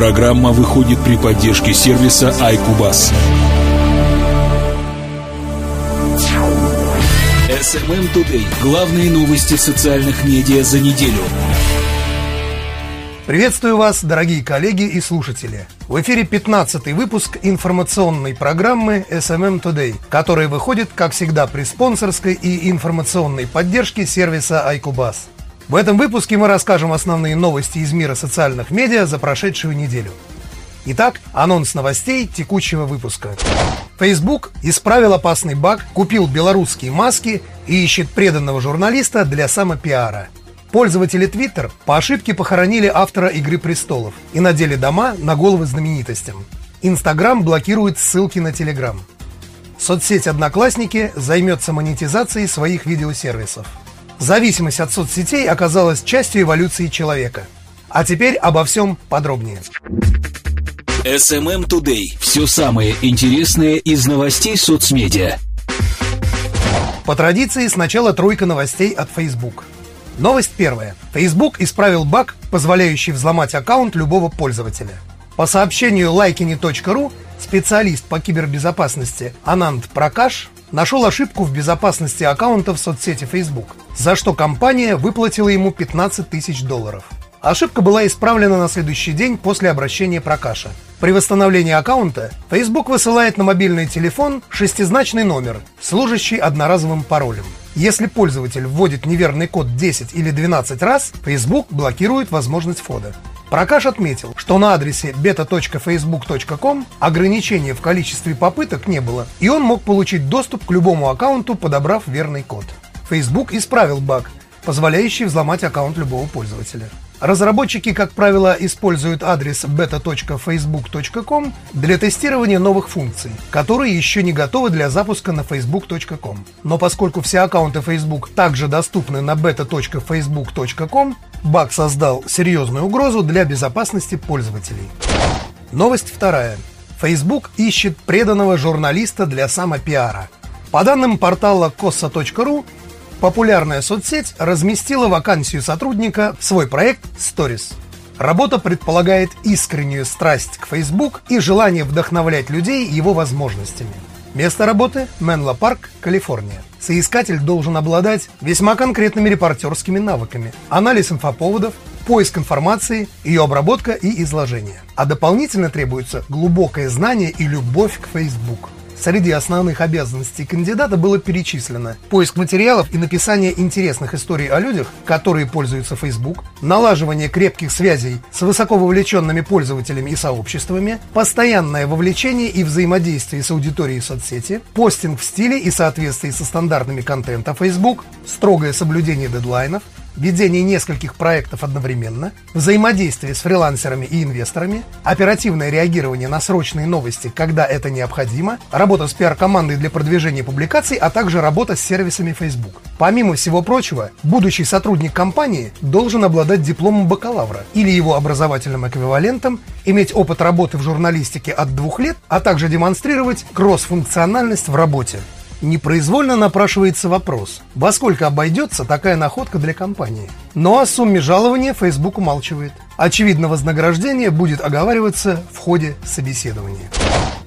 Программа выходит при поддержке сервиса iCubus. SMM Today. Главные новости социальных медиа за неделю. Приветствую вас, дорогие коллеги и слушатели. В эфире 15 выпуск информационной программы SMM Today, которая выходит, как всегда, при спонсорской и информационной поддержке сервиса iCubus. В этом выпуске мы расскажем основные новости из мира социальных медиа за прошедшую неделю. Итак, анонс новостей текущего выпуска. Facebook исправил опасный баг, купил белорусские маски и ищет преданного журналиста для самопиара. Пользователи Twitter по ошибке похоронили автора «Игры престолов» и надели дома на головы знаменитостям. Инстаграм блокирует ссылки на Telegram. Соцсеть «Одноклассники» займется монетизацией своих видеосервисов. Зависимость от соцсетей оказалась частью эволюции человека. А теперь обо всем подробнее. SMM Today. Все самое интересное из новостей соцмедиа. По традиции сначала тройка новостей от Facebook. Новость первая. Facebook исправил баг, позволяющий взломать аккаунт любого пользователя. По сообщению likini.ru специалист по кибербезопасности Ананд Пракаш нашел ошибку в безопасности аккаунта в соцсети Facebook, за что компания выплатила ему 15 тысяч долларов. Ошибка была исправлена на следующий день после обращения Прокаша. При восстановлении аккаунта Facebook высылает на мобильный телефон шестизначный номер, служащий одноразовым паролем. Если пользователь вводит неверный код 10 или 12 раз, Facebook блокирует возможность входа. Прокаш отметил, что на адресе beta.facebook.com ограничения в количестве попыток не было, и он мог получить доступ к любому аккаунту, подобрав верный код. Facebook исправил баг, позволяющий взломать аккаунт любого пользователя. Разработчики, как правило, используют адрес beta.facebook.com для тестирования новых функций, которые еще не готовы для запуска на facebook.com. Но поскольку все аккаунты Facebook также доступны на beta.facebook.com, баг создал серьезную угрозу для безопасности пользователей. Новость вторая. Facebook ищет преданного журналиста для самопиара. По данным портала kossa.ru, популярная соцсеть разместила вакансию сотрудника в свой проект Stories. Работа предполагает искреннюю страсть к Facebook и желание вдохновлять людей его возможностями. Место работы – Менло Парк, Калифорния. Соискатель должен обладать весьма конкретными репортерскими навыками, анализ инфоповодов, поиск информации, ее обработка и изложение. А дополнительно требуется глубокое знание и любовь к Facebook – Среди основных обязанностей кандидата было перечислено поиск материалов и написание интересных историй о людях, которые пользуются Facebook, налаживание крепких связей с высоко вовлеченными пользователями и сообществами, постоянное вовлечение и взаимодействие с аудиторией соцсети, постинг в стиле и соответствии со стандартами контента Facebook, строгое соблюдение дедлайнов, ведение нескольких проектов одновременно, взаимодействие с фрилансерами и инвесторами, оперативное реагирование на срочные новости, когда это необходимо, работа с пиар-командой для продвижения публикаций, а также работа с сервисами Facebook. Помимо всего прочего, будущий сотрудник компании должен обладать дипломом бакалавра или его образовательным эквивалентом, иметь опыт работы в журналистике от двух лет, а также демонстрировать кросс-функциональность в работе. Непроизвольно напрашивается вопрос, во сколько обойдется такая находка для компании. Но о сумме жалования Facebook умалчивает. Очевидно, вознаграждение будет оговариваться в ходе собеседования.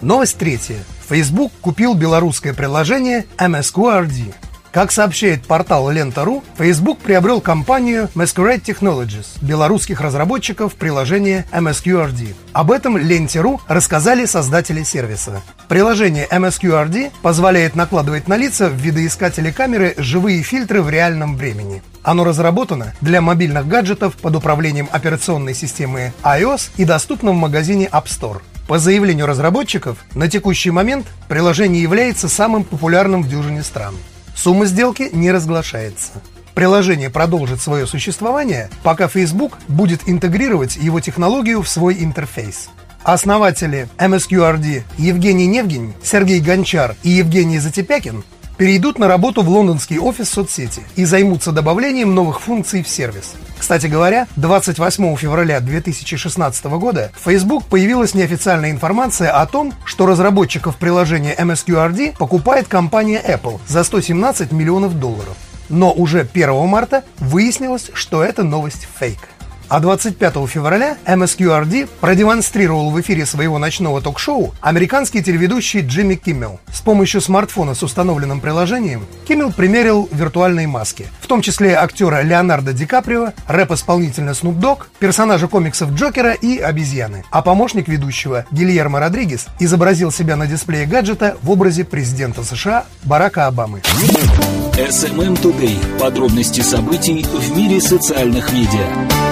Новость третья. Facebook купил белорусское приложение MSQRD. Как сообщает портал Лента.ру, Facebook приобрел компанию Masquerade Technologies, белорусских разработчиков приложения MSQRD. Об этом Ленте.ру рассказали создатели сервиса. Приложение MSQRD позволяет накладывать на лица в видоискатели камеры живые фильтры в реальном времени. Оно разработано для мобильных гаджетов под управлением операционной системы iOS и доступно в магазине App Store. По заявлению разработчиков, на текущий момент приложение является самым популярным в дюжине стран. Сумма сделки не разглашается. Приложение продолжит свое существование, пока Facebook будет интегрировать его технологию в свой интерфейс. Основатели MSQRD Евгений Невгень, Сергей Гончар и Евгений Затепякин перейдут на работу в лондонский офис соцсети и займутся добавлением новых функций в сервис. Кстати говоря, 28 февраля 2016 года в Facebook появилась неофициальная информация о том, что разработчиков приложения MSQRD покупает компания Apple за 117 миллионов долларов. Но уже 1 марта выяснилось, что это новость фейк. А 25 февраля MSQRD продемонстрировал в эфире своего ночного ток-шоу американский телеведущий Джимми Киммел. С помощью смартфона с установленным приложением Киммел примерил виртуальные маски, в том числе актера Леонардо Ди Каприо, рэп-исполнителя Snoop Dogg, персонажа комиксов Джокера и обезьяны. А помощник ведущего Гильермо Родригес изобразил себя на дисплее гаджета в образе президента США Барака Обамы. SMM Today. Подробности событий в мире социальных медиа.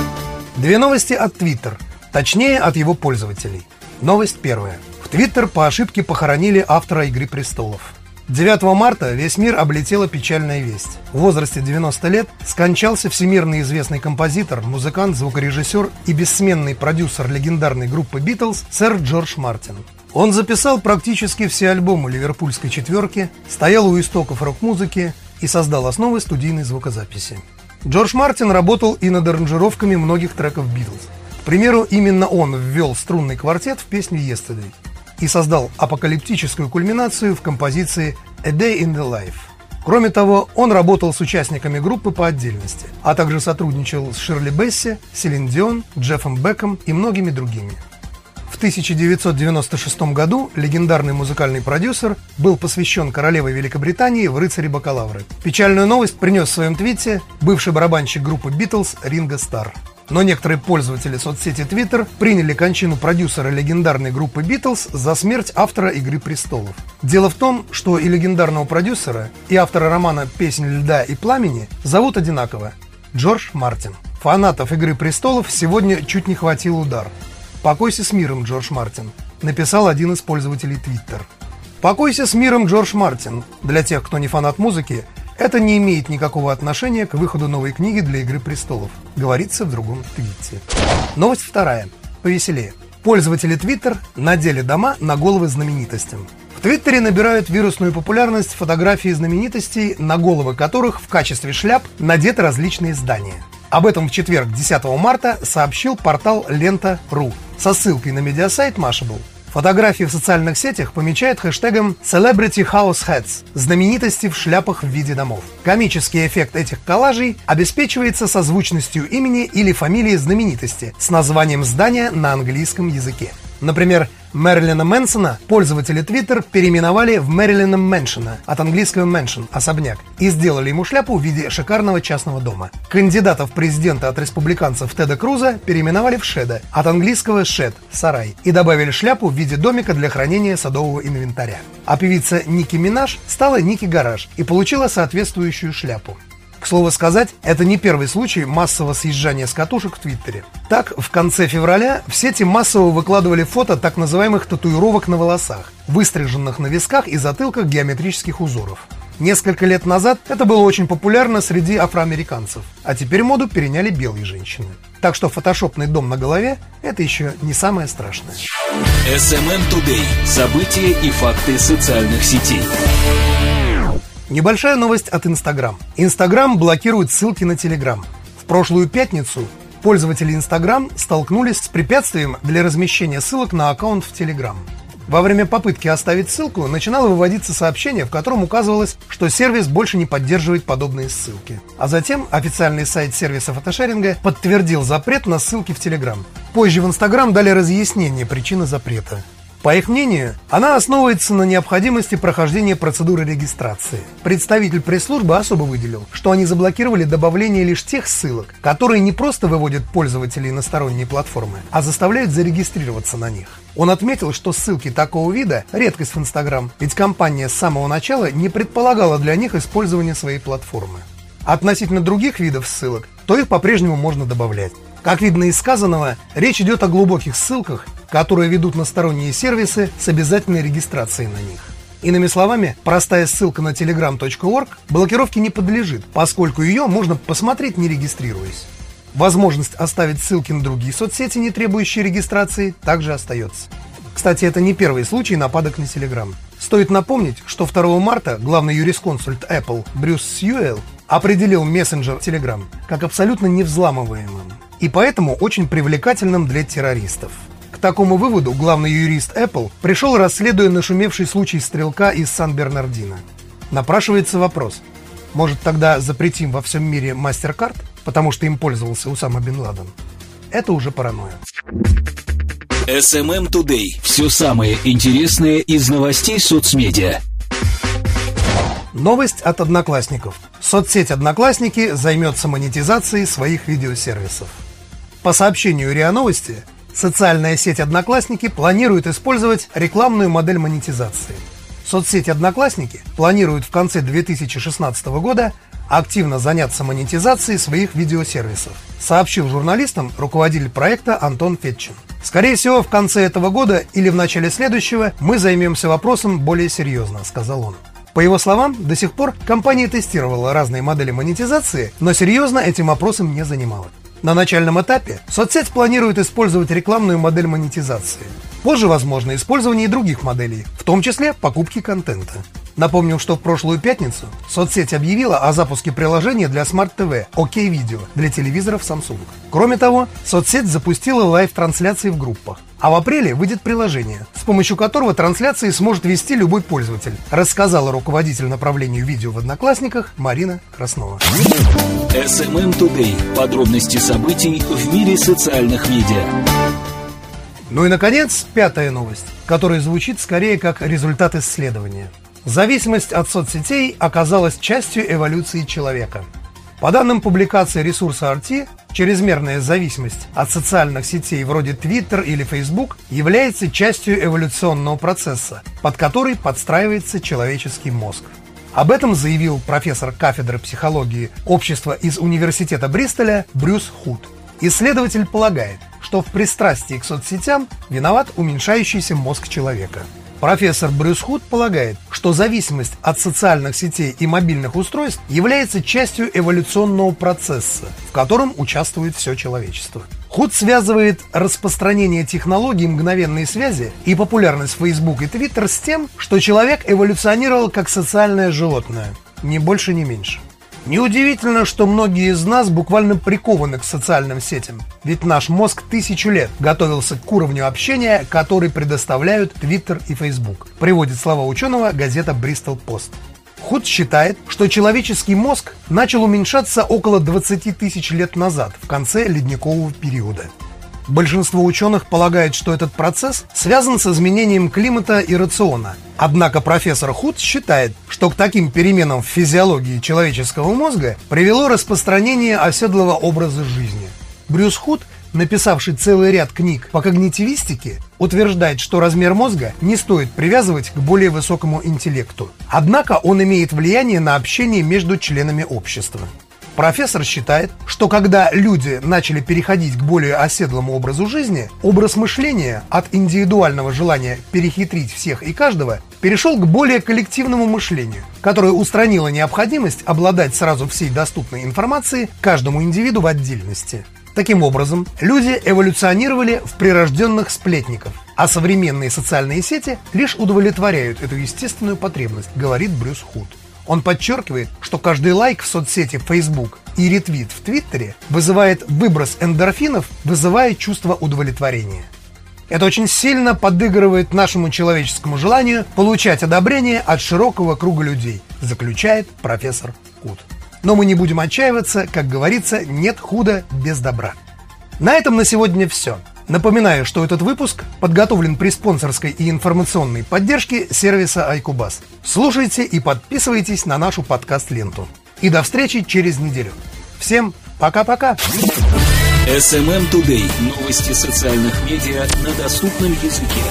Две новости от Twitter, точнее от его пользователей. Новость первая. В Twitter по ошибке похоронили автора «Игры престолов». 9 марта весь мир облетела печальная весть. В возрасте 90 лет скончался всемирно известный композитор, музыкант, звукорежиссер и бессменный продюсер легендарной группы «Битлз» сэр Джордж Мартин. Он записал практически все альбомы ливерпульской четверки, стоял у истоков рок-музыки и создал основы студийной звукозаписи. Джордж Мартин работал и над аранжировками многих треков Битлз. К примеру, именно он ввел струнный квартет в песню «Yesterday» и создал апокалиптическую кульминацию в композиции «A Day in the Life». Кроме того, он работал с участниками группы по отдельности, а также сотрудничал с Ширли Бесси, Селин Дион, Джеффом Беком и многими другими. В 1996 году легендарный музыкальный продюсер был посвящен королеве Великобритании в рыцаре бакалавры. Печальную новость принес в своем твите бывший барабанщик группы Битлз Ринго Стар. Но некоторые пользователи соцсети Twitter приняли кончину продюсера легендарной группы Битлз за смерть автора «Игры престолов». Дело в том, что и легендарного продюсера, и автора романа «Песнь льда и пламени» зовут одинаково – Джордж Мартин. Фанатов «Игры престолов» сегодня чуть не хватил удар. «Покойся с миром, Джордж Мартин», написал один из пользователей Twitter. «Покойся с миром, Джордж Мартин». Для тех, кто не фанат музыки, это не имеет никакого отношения к выходу новой книги для «Игры престолов», говорится в другом твите. Новость вторая. Повеселее. Пользователи Twitter надели дома на головы знаменитостям. В Твиттере набирают вирусную популярность фотографии знаменитостей, на головы которых в качестве шляп надеты различные здания. Об этом в четверг, 10 марта, сообщил портал Лента.ру со ссылкой на медиасайт Mashable. Фотографии в социальных сетях помечают хэштегом Celebrity House Hats – знаменитости в шляпах в виде домов. Комический эффект этих коллажей обеспечивается созвучностью имени или фамилии знаменитости с названием здания на английском языке. Например, Мэрилина Мэнсона пользователи Twitter переименовали в Мэрилина Мэншена от английского Mansion – особняк, и сделали ему шляпу в виде шикарного частного дома. Кандидатов в президента от республиканцев Теда Круза переименовали в Шеда от английского Шед – сарай, и добавили шляпу в виде домика для хранения садового инвентаря. А певица Ники Минаж стала Ники Гараж и получила соответствующую шляпу. К слову сказать, это не первый случай массового съезжания с катушек в Твиттере. Так, в конце февраля в сети массово выкладывали фото так называемых татуировок на волосах, выстриженных на висках и затылках геометрических узоров. Несколько лет назад это было очень популярно среди афроамериканцев, а теперь моду переняли белые женщины. Так что фотошопный дом на голове – это еще не самое страшное. SMM Today. События и факты социальных сетей. Небольшая новость от Инстаграм. Инстаграм блокирует ссылки на Телеграм. В прошлую пятницу пользователи Инстаграм столкнулись с препятствием для размещения ссылок на аккаунт в Телеграм. Во время попытки оставить ссылку начинало выводиться сообщение, в котором указывалось, что сервис больше не поддерживает подобные ссылки. А затем официальный сайт сервиса фотошеринга подтвердил запрет на ссылки в Телеграм. Позже в Инстаграм дали разъяснение причины запрета. По их мнению, она основывается на необходимости прохождения процедуры регистрации. Представитель пресс-службы особо выделил, что они заблокировали добавление лишь тех ссылок, которые не просто выводят пользователей на сторонние платформы, а заставляют зарегистрироваться на них. Он отметил, что ссылки такого вида – редкость в Инстаграм, ведь компания с самого начала не предполагала для них использование своей платформы. Относительно других видов ссылок, то их по-прежнему можно добавлять. Как видно из сказанного, речь идет о глубоких ссылках, которые ведут на сторонние сервисы с обязательной регистрацией на них. Иными словами, простая ссылка на telegram.org блокировке не подлежит, поскольку ее можно посмотреть не регистрируясь. Возможность оставить ссылки на другие соцсети, не требующие регистрации, также остается. Кстати, это не первый случай нападок на Telegram. Стоит напомнить, что 2 марта главный юрисконсульт Apple Брюс Сьюэлл определил мессенджер Telegram как абсолютно невзламываемым и поэтому очень привлекательным для террористов. Такому выводу главный юрист Apple пришел, расследуя нашумевший случай стрелка из Сан-Бернардино. Напрашивается вопрос, может тогда запретим во всем мире MasterCard, потому что им пользовался Усама Бен Ладен? это уже паранойя. SMM Today. Все самое интересное из новостей соцмедиа. Новость от одноклассников. Соцсеть «Одноклассники» займется монетизацией своих видеосервисов. По сообщению РИА Новости, социальная сеть «Одноклассники» планирует использовать рекламную модель монетизации. Соцсеть «Одноклассники» планирует в конце 2016 года активно заняться монетизацией своих видеосервисов, сообщил журналистам руководитель проекта Антон Фетчин. Скорее всего, в конце этого года или в начале следующего мы займемся вопросом более серьезно, сказал он. По его словам, до сих пор компания тестировала разные модели монетизации, но серьезно этим вопросом не занималась. На начальном этапе соцсеть планирует использовать рекламную модель монетизации. Позже возможно использование и других моделей, в том числе покупки контента. Напомним, что в прошлую пятницу соцсеть объявила о запуске приложения для Smart TV OK Video для телевизоров Samsung. Кроме того, соцсеть запустила live-трансляции в группах. А в апреле выйдет приложение, с помощью которого трансляции сможет вести любой пользователь, рассказала руководитель направления видео в Одноклассниках Марина Краснова. SMM Today. Подробности событий в мире социальных медиа. Ну и, наконец, пятая новость, которая звучит скорее как результат исследования – Зависимость от соцсетей оказалась частью эволюции человека. По данным публикации ресурса RT, чрезмерная зависимость от социальных сетей вроде Twitter или Facebook является частью эволюционного процесса, под который подстраивается человеческий мозг. Об этом заявил профессор кафедры психологии общества из Университета Бристоля Брюс Худ. Исследователь полагает, что в пристрастии к соцсетям виноват уменьшающийся мозг человека – Профессор Брюс Худ полагает, что зависимость от социальных сетей и мобильных устройств является частью эволюционного процесса, в котором участвует все человечество. Худ связывает распространение технологий мгновенной связи и популярность Facebook и Twitter с тем, что человек эволюционировал как социальное животное, ни больше, ни меньше. Неудивительно, что многие из нас буквально прикованы к социальным сетям, ведь наш мозг тысячу лет готовился к уровню общения, который предоставляют Twitter и Facebook, приводит слова ученого газета Bristol Post. Худ считает, что человеческий мозг начал уменьшаться около 20 тысяч лет назад, в конце ледникового периода. Большинство ученых полагает, что этот процесс связан с изменением климата и рациона. Однако профессор Худ считает, что к таким переменам в физиологии человеческого мозга привело распространение оседлого образа жизни. Брюс Худ написавший целый ряд книг по когнитивистике, утверждает, что размер мозга не стоит привязывать к более высокому интеллекту. Однако он имеет влияние на общение между членами общества. Профессор считает, что когда люди начали переходить к более оседлому образу жизни, образ мышления от индивидуального желания перехитрить всех и каждого перешел к более коллективному мышлению, которое устранило необходимость обладать сразу всей доступной информацией каждому индивиду в отдельности. Таким образом, люди эволюционировали в прирожденных сплетников, а современные социальные сети лишь удовлетворяют эту естественную потребность, говорит Брюс Худ. Он подчеркивает, что каждый лайк в соцсети Facebook и ретвит в Твиттере вызывает выброс эндорфинов, вызывая чувство удовлетворения. Это очень сильно подыгрывает нашему человеческому желанию получать одобрение от широкого круга людей, заключает профессор Кут. Но мы не будем отчаиваться, как говорится, нет худа без добра. На этом на сегодня все. Напоминаю, что этот выпуск подготовлен при спонсорской и информационной поддержке сервиса iCubus. Слушайте и подписывайтесь на нашу подкаст-ленту. И до встречи через неделю. Всем пока-пока. SMM Today. Новости социальных медиа на доступном языке.